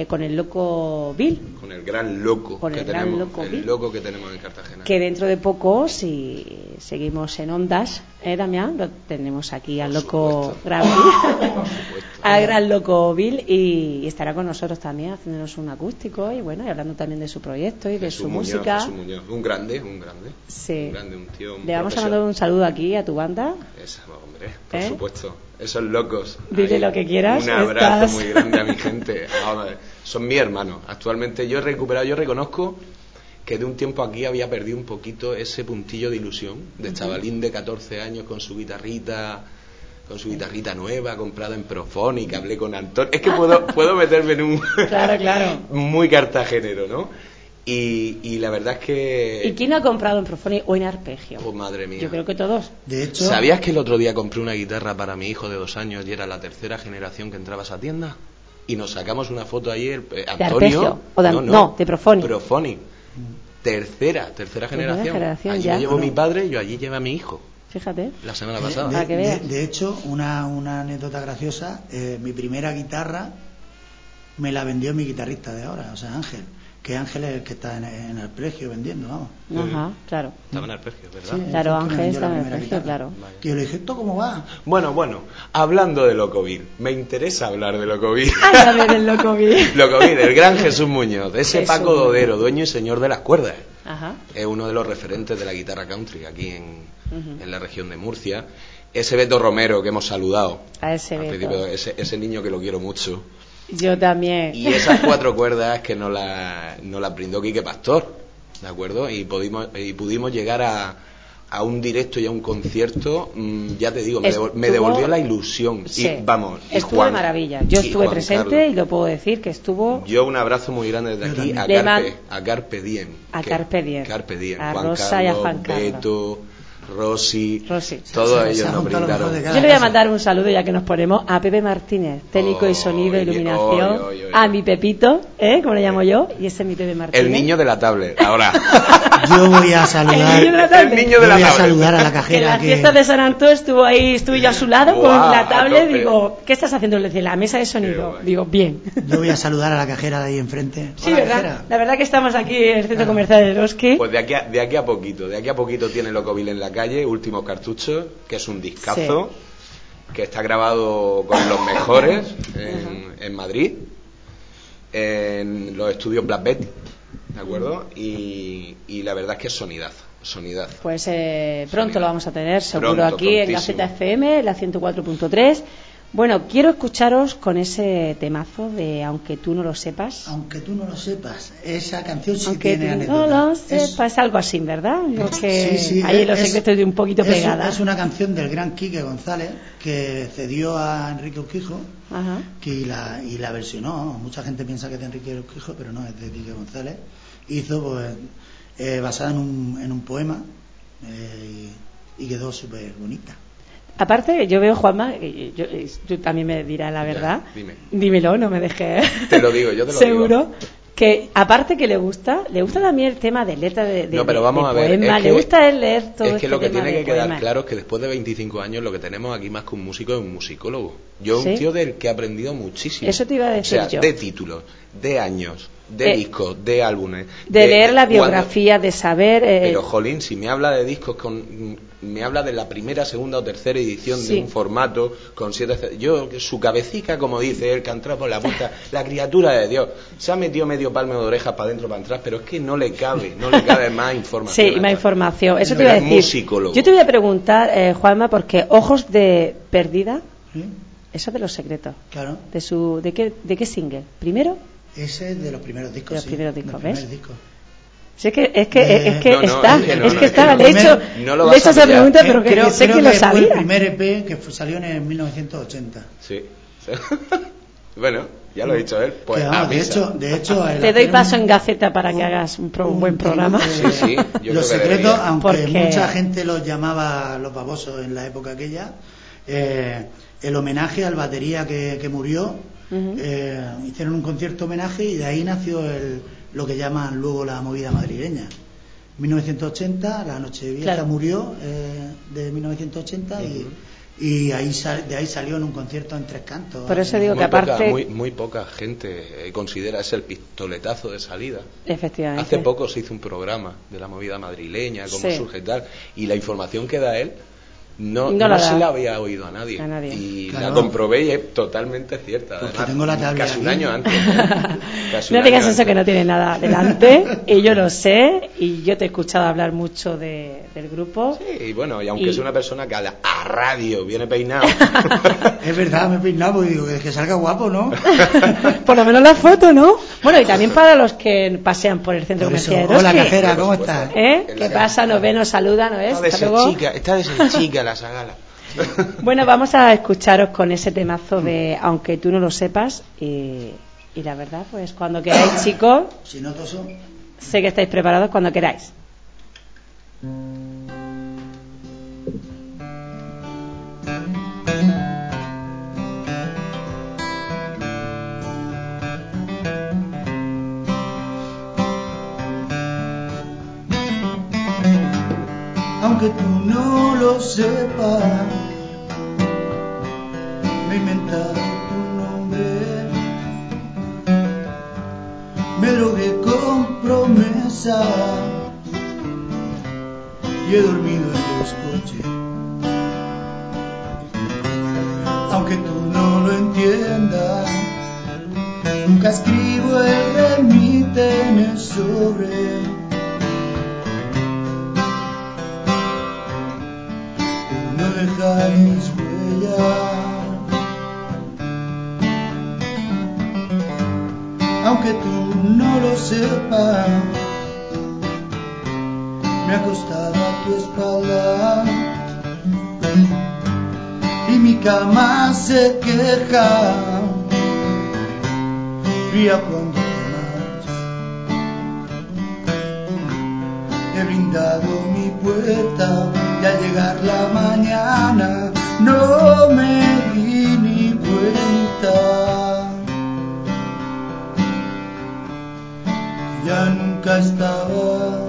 eh, con el loco Bill. Con el gran loco Con que el gran tenemos, loco, el Bill. loco que tenemos en Cartagena. Que dentro de poco, si seguimos en ondas, ¿eh, Damián? Lo tenemos aquí al Por loco gran Bill. Al gran loco Bill y estará con nosotros también haciéndonos un acústico y bueno y hablando también de su proyecto y de Jesús su Muñoz, música Jesús Muñoz. Un grande, un grande. Sí. Un grande, un tío. un le vamos a mandar un saludo aquí a tu banda Esa, hombre, por ¿Eh? supuesto. Esos locos. Dile Ahí. lo que quieras, Un abrazo estás- muy grande a mi gente. Vamos, son mis hermanos. Actualmente yo he recuperado, yo reconozco que de un tiempo aquí había perdido un poquito ese puntillo de ilusión de chavalín de 14 años con su guitarrita con su guitarrita nueva comprada en Profonic, hablé con Antonio. Es que puedo, puedo meterme en un claro claro muy cartagenero, ¿no? Y, y la verdad es que ¿y quién ha comprado en Profoni o en Arpegio? oh, madre mía. yo creo que todos De hecho, ¿Sabías que el otro día compré una guitarra para mi hijo de dos años y era la tercera generación que entraba a esa tienda? Y nos sacamos una foto ayer, eh, Antonio. Arpegio, o de- no, de Profonic. Profonic. Tercera, tercera generación. generación, allí ya. me llevó mi padre y yo allí lleva a mi hijo fíjate la semana de, pasada. De- de hecho, una, una anécdota graciosa, eh, mi primera guitarra me la vendió mi guitarrista de ahora, o sea, Ángel, que Ángel es el que está en, en el precio vendiendo, vamos. ajá claro Estaba en Arpegio, ¿verdad? Sí. claro el Ángel está en Arpegio guitarra. claro Que yo le dije, ¿esto cómo va? Bueno, bueno, hablando de Locovir, me interesa hablar de Locovir. háblame del loco Bill Locovir, el gran Jesús Muñoz, ese Jesús Paco. Dodero, dueño y señor de las cuerdas. ajá es uno de los referentes de la guitarra country aquí en, en la región de Murcia. ese Beto Romero que hemos saludado. A ese al Beto. principio, ese, ese niño que lo quiero mucho. Yo también. Y esas cuatro cuerdas que nos las no las brindó Quique Pastor, ¿de acuerdo? Y pudimos, y pudimos llegar a, a un directo y a un concierto, mm, ya te digo, me, devol- me devolvió la ilusión. Sí. Y vamos, y Estuvo Juan- de maravilla. Yo estuve Juan presente Carlos. y lo puedo decir que estuvo Yo un abrazo muy grande desde aquí a Le man- Carpe, a Carpe Diem. a que- Carpe Diem. Carpe Diem. A Juan Rosa y a Juan Carlos. Rosy, Rosy. todos ellos nos brindaron. Yo le voy a mandar un saludo ya que nos ponemos a Pepe Martínez, técnico y sonido, iluminación, a mi Pepito, ¿eh? como le llamo yo, y ese es mi Pepe Martínez. El niño de la tablet, ahora. Yo voy a saludar. El niño de la tablet. El niño yo de la voy a saludar a la Que en cajera las que, fiestas de San Antón estuvo ahí, estuve yo a su lado con la tablet, digo, ¿qué estás haciendo? Le decía, la mesa de sonido. Digo, bien. yo voy a saludar a la cajera de ahí enfrente. Sí, Hola, ¿verdad? cajera. La verdad que estamos aquí en el centro comercial de Eroski. Pues de aquí, a, de aquí a poquito, de aquí a poquito tiene Locovil en la calle, último cartucho, que es un discazo, que está grabado con los mejores en, en Madrid, en los estudios Black Betty, ¿de acuerdo? Y, y la verdad es que es sonidazo, sonidazo. Pues eh, pronto lo vamos a tener, seguro, Pronto, aquí en prontísimo. Gaceta FM, la 104.3. Bueno, quiero escucharos con ese temazo de Aunque tú no lo sepas. Aunque tú no lo sepas, esa canción sí Aunque tiene tú no anécdota. lo Es- sepas, algo así, ¿verdad? Porque Sí, sí, ahí es- los es- secretos de un poquito es- pegada. Es una canción del gran Quique González que cedió a Enrique Urquijo Ajá. que y la, y la versionó. Mucha gente piensa que es de Enrique Urquijo, pero no, es de Quique González. Hizo pues, eh, basada en un, en un poema eh, y, y quedó súper bonita. Aparte, yo veo, Juanma, y yo, y tú también me dirás la verdad. dime. Dímelo, no me dejes. Te lo digo, yo te lo Seguro. digo. Que aparte que le gusta, le gusta también el tema de letra de, de, No, pero vamos de a ver, poema, es le que- gusta él leer todo Es que este lo que tiene que quedar poemas. claro es que después de 25 años lo que tenemos aquí más que un músico es un musicólogo. Yo ¿Sí? un tío del que he aprendido muchísimo. Eso te iba a decir o sea, yo. de títulos, de años, de Eh, discos, de álbumes. de leer la cuando- biografía, de saber... eh, Pero Jolín, si me habla de discos con me habla de la primera, segunda o tercera edición Sí. de un formato con siete yo su cabecita como dice él que ha entrado por la puerta la criatura de Dios se ha metido medio palmo de orejas para adentro para atrás pero es que no le cabe no le cabe más información Sí, más información. Eso te iba a es decir. musicólogo. Yo te voy a preguntar, eh, Juanma, porque Ojos de Perdida, ¿sí? eso de los secretos. Claro, De su, ¿de qué, de qué single? ¿Primero? Ese es de los primeros discos. De los sí, primeros discos, ¿ves? disco. Sí, es que, es que, Eh, es que no, no, está, es que no, es estaba, he hecho, vas hecho pillar. pregunta, pero que creo- sé creo que lo fue sabía. el primer EP que fue- salió en 1980. sí bueno ya lo ha dicho él pues Que, de hecho, de hecho Te doy paso un- en Gaceta para que hagas un, pro- un buen programa. Sí, sí, yo los secretos, debería. aunque Porque- mucha gente los llamaba los babosos en la época aquella, eh, el homenaje al batería que, que murió, Eh, hicieron un concierto homenaje y de ahí nació el, lo que llaman luego la movida madrileña. 1980, la noche vieja Claro. murió eh, de 1980 y, y ahí sal- de ahí salió en un concierto en tres cantos. Por eso digo muy que aparte, poca, muy, muy poca gente eh, considera ese el pistoletazo de salida efectivamente, Hace poco se hizo un programa de la movida madrileña, cómo Sí. surge tal, y la información que da él no, No no, la se la había oído a nadie. A nadie. Y Claro. la comprobé y es totalmente cierta. Porque Además, tengo la tabla casi un año antes. ¿eh? Casi no digas eso que no tiene nada delante, y yo lo sé, y yo te he escuchado hablar mucho de, del grupo. Sí, y bueno, y aunque Y- es una persona que a, la- a radio viene peinado, Es verdad, me he peinado porque digo que salga guapo, ¿no? Por lo menos la foto, ¿no? Bueno, y también para los que pasean por el centro comercial de hola cajera, ¿cómo estás? ¿Eh? ¿Qué pasa? Nos ve, nos saluda, ¿no es? está de ser chica, está de ser chica la sagala. Bueno, vamos a escucharos con ese temazo de Aunque tú no lo sepas. Y, y la verdad, pues cuando queráis, chicos, Si no toso, sé que estáis preparados cuando queráis. aunque tú no lo sepas, me he me drogué con promesa y he dormido en los coches. Aunque tú no lo entiendas, nunca escribo el remite en el sobre. no dejar dejar mis huellas. Aunque tú no lo sepas, me ha costado a tu espalda y mi cama se queja fría cuando te. He brindado mi puerta y al llegar la mañana no me di ni cuenta. Nunca estabas.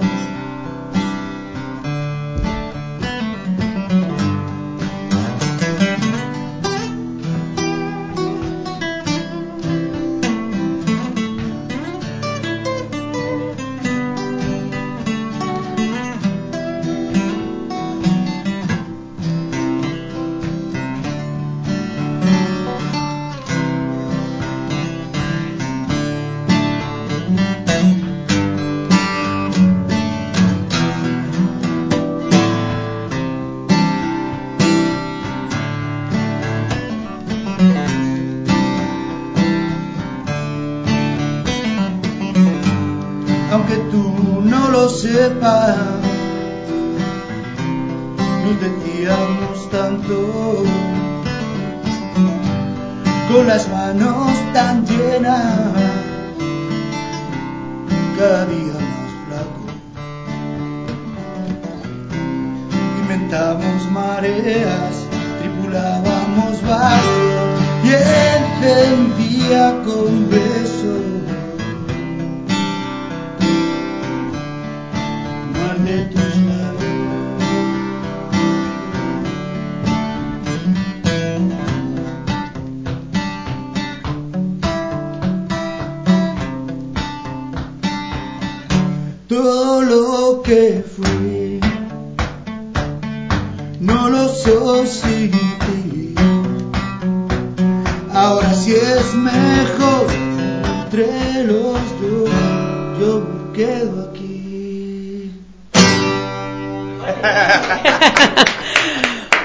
Con besos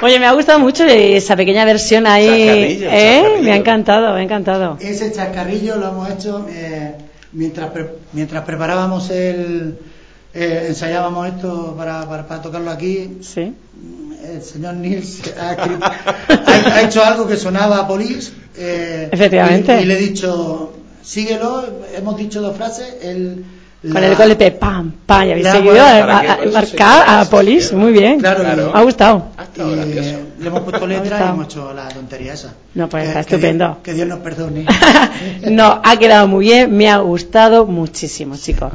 Oye, me ha gustado mucho esa pequeña versión ahí. Chascarrillo, ¿eh? chascarrillo. Me ha encantado, me ha encantado. Ese chascarrillo lo hemos hecho eh, mientras, pre- mientras preparábamos el. eh, ensayábamos esto para, para, para tocarlo aquí. Sí. El señor Nils ha, escrito- ha- ha hecho algo que sonaba a Police. eh, Efectivamente. Y, y le he dicho, síguelo. Hemos dicho dos frases. Con el golpe, pam, pam, y habéis seguido ¿Para a, marcar a Polis, muy bien. Claro, Me claro. ha gustado. Y eh, le hemos puesto letra y hemos hecho la tontería esa. No, pues Que- está que Dios- estupendo. Que Dios nos perdone. No, ha quedado muy bien, me ha gustado muchísimo, chicos.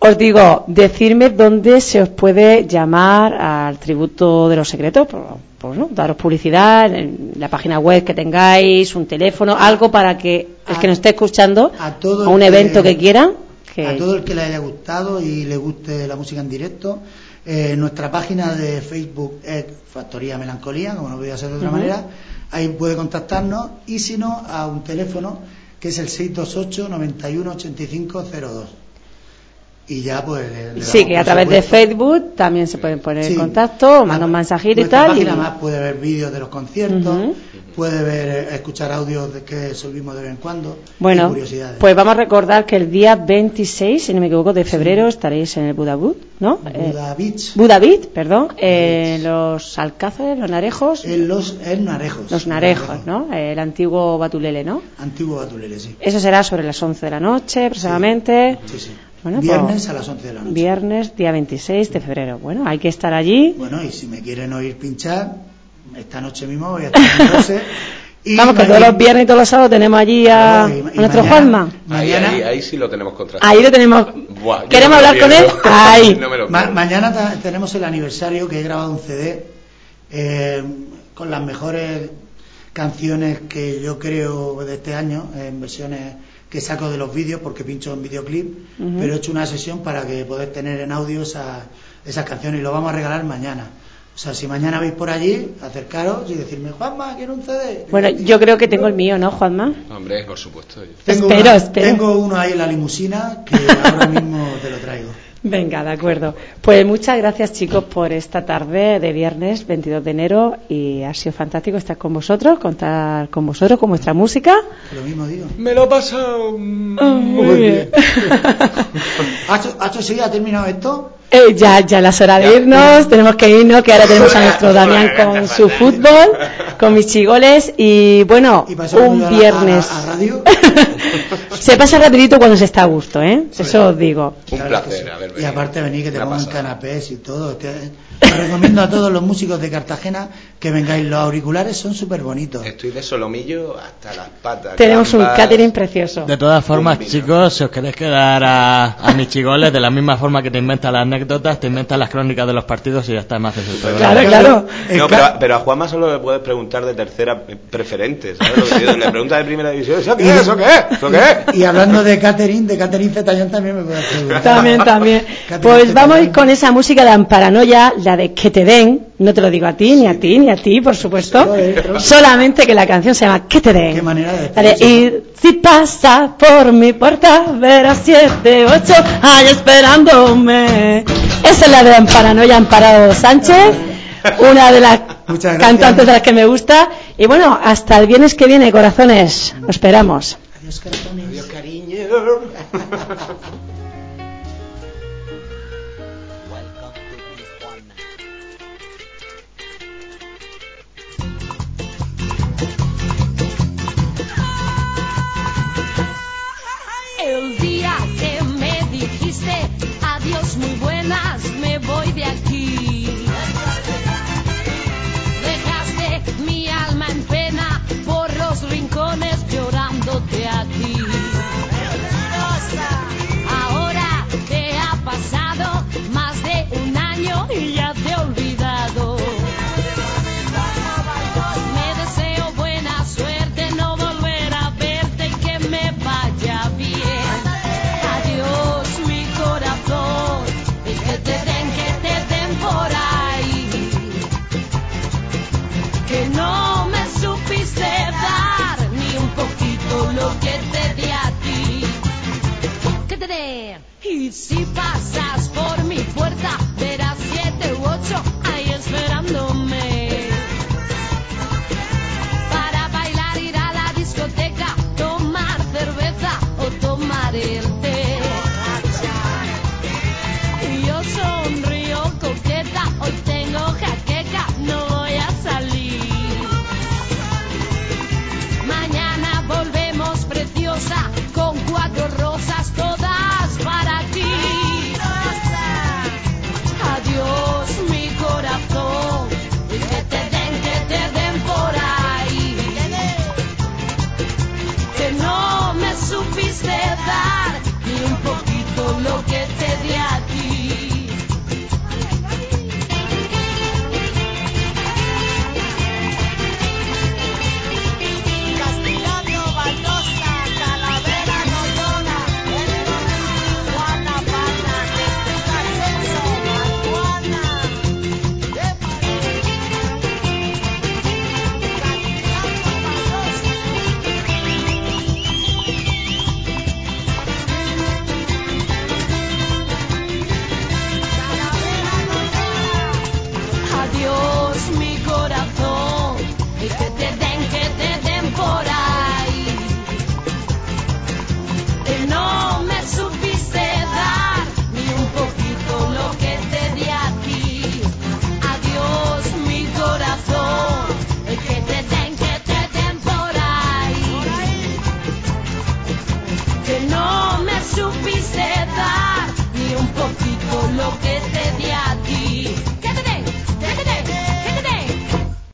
Os digo, decirme dónde se os puede llamar al tributo de los secretos, pues, pues, ¿no? daros publicidad, en la página web que tengáis, un teléfono, algo para que el que nos esté escuchando a todo a un el que- evento que quiera, que A todo el que le haya gustado y le guste la música en directo, eh, nuestra página de Facebook es Factoría Melancolía, como no podía ser de otra manera, ahí puede contactarnos y si no, a un teléfono que es el 628 91 85 02. Y ya pues... le- le sí, que a través de Facebook también se pueden poner en Sí. contacto, mandar un mensajito y tal. y- más puede ver vídeos de los conciertos, Ujú. puede ver, eh, escuchar audios de que subimos de vez en cuando, y Bueno, curiosidades. pues vamos a recordar que el día 26, si no me equivoco, de febrero estaréis en el Budabut, ¿no? Eh, Buda Beach. Budavit, perdón, en los Alcázares, los Narejos. En los en Narejos. Los Narejos, ¿no? El antiguo Batulele, ¿no? Antiguo Batulele, sí. Eso será sobre las 11 de la noche, aproximadamente. Sí, sí. Bueno, Viernes pues, a las 11 de la noche. Viernes, día 26 de febrero. Bueno, hay que estar allí. Bueno, y si me quieren oír pinchar, esta noche mismo voy a estar en Rose. Y Vamos, que todos los viernes y todos los sábados tenemos allí a, y- y a nuestro mañana- Juanma. Ahí, Mañana- ahí, ahí sí lo tenemos contrastado. Ahí lo tenemos. Buah, ¿Queremos no hablar con él? Ahí. No Ma- mañana tenemos el aniversario que he grabado un CD eh, con las mejores canciones que yo creo de este año, en versiones que saco de los vídeos porque pincho en videoclip, pero he hecho una sesión para que poder tener en audio esa- esas canciones y lo vamos a regalar mañana. O sea, si mañana veis por allí, acercaros y decirme, Juanma, quiero un CD. Bueno, yo creo que tengo el mío, ¿no, Juanma? Hombre, por supuesto. Tengo, Espero, una- espero. tengo uno ahí en la limusina que ahora mismo te lo traigo. Venga, de acuerdo. Pues muchas gracias chicos por esta tarde de viernes 22 de enero y ha sido fantástico estar con vosotros, contar con vosotros, con vuestra música. Lo mismo digo. Me lo he pasado muy bien. ¿Hacho, Hacho, sí, ha terminado esto? Eh, ya, ya las horas de irnos, tenemos que irnos, que ahora tenemos a nuestro Damián con su fútbol, con mis chigoles y bueno, Y un a- a- viernes. A, a radio. Se pasa rapidito cuando se está a gusto, ¿eh? Eso os digo. Un placer sí. haber Y aparte venir que te pongan canapés y todo. os recomiendo a todos los músicos de Cartagena que vengáis. Los auriculares son súper bonitos. Estoy de solomillo hasta las patas. Tenemos un catering precioso. De todas formas, chicos, si os queréis quedar a, a mis chigoles, de la misma forma que te inventas las anécdotas, te inventas las crónicas de los partidos y ya está, más haces el programa. Claro, claro. No, pero, pero a Juanma solo le puedes preguntar de tercera preferente, ¿sabes? Lo que digo? Le preguntas de primera división, ¿eso qué es? ¿Eso qué es? ¿Eso qué es? Y hablando de catering, de catering Zetallón también me puedes preguntar. También, también. Catering Pues vamos a ir Zetallón. con esa música de Amparanoia, la de Que te den. No te lo digo a ti, ni a ti, ni a ti, por supuesto. Joder. Solamente que la canción se llama Que te den. Qué manera de ir, si pasa por mi puerta, verás siete, ocho, ahí esperándome. Esa es la de Amparanoia, Amparado Sánchez. Una de las cantantes de las que me gusta. Y bueno, hasta el viernes que viene, corazones. Lo esperamos. Adiós, corazones. Adiós, cariño. adiós muy buenas, me voy de aquí.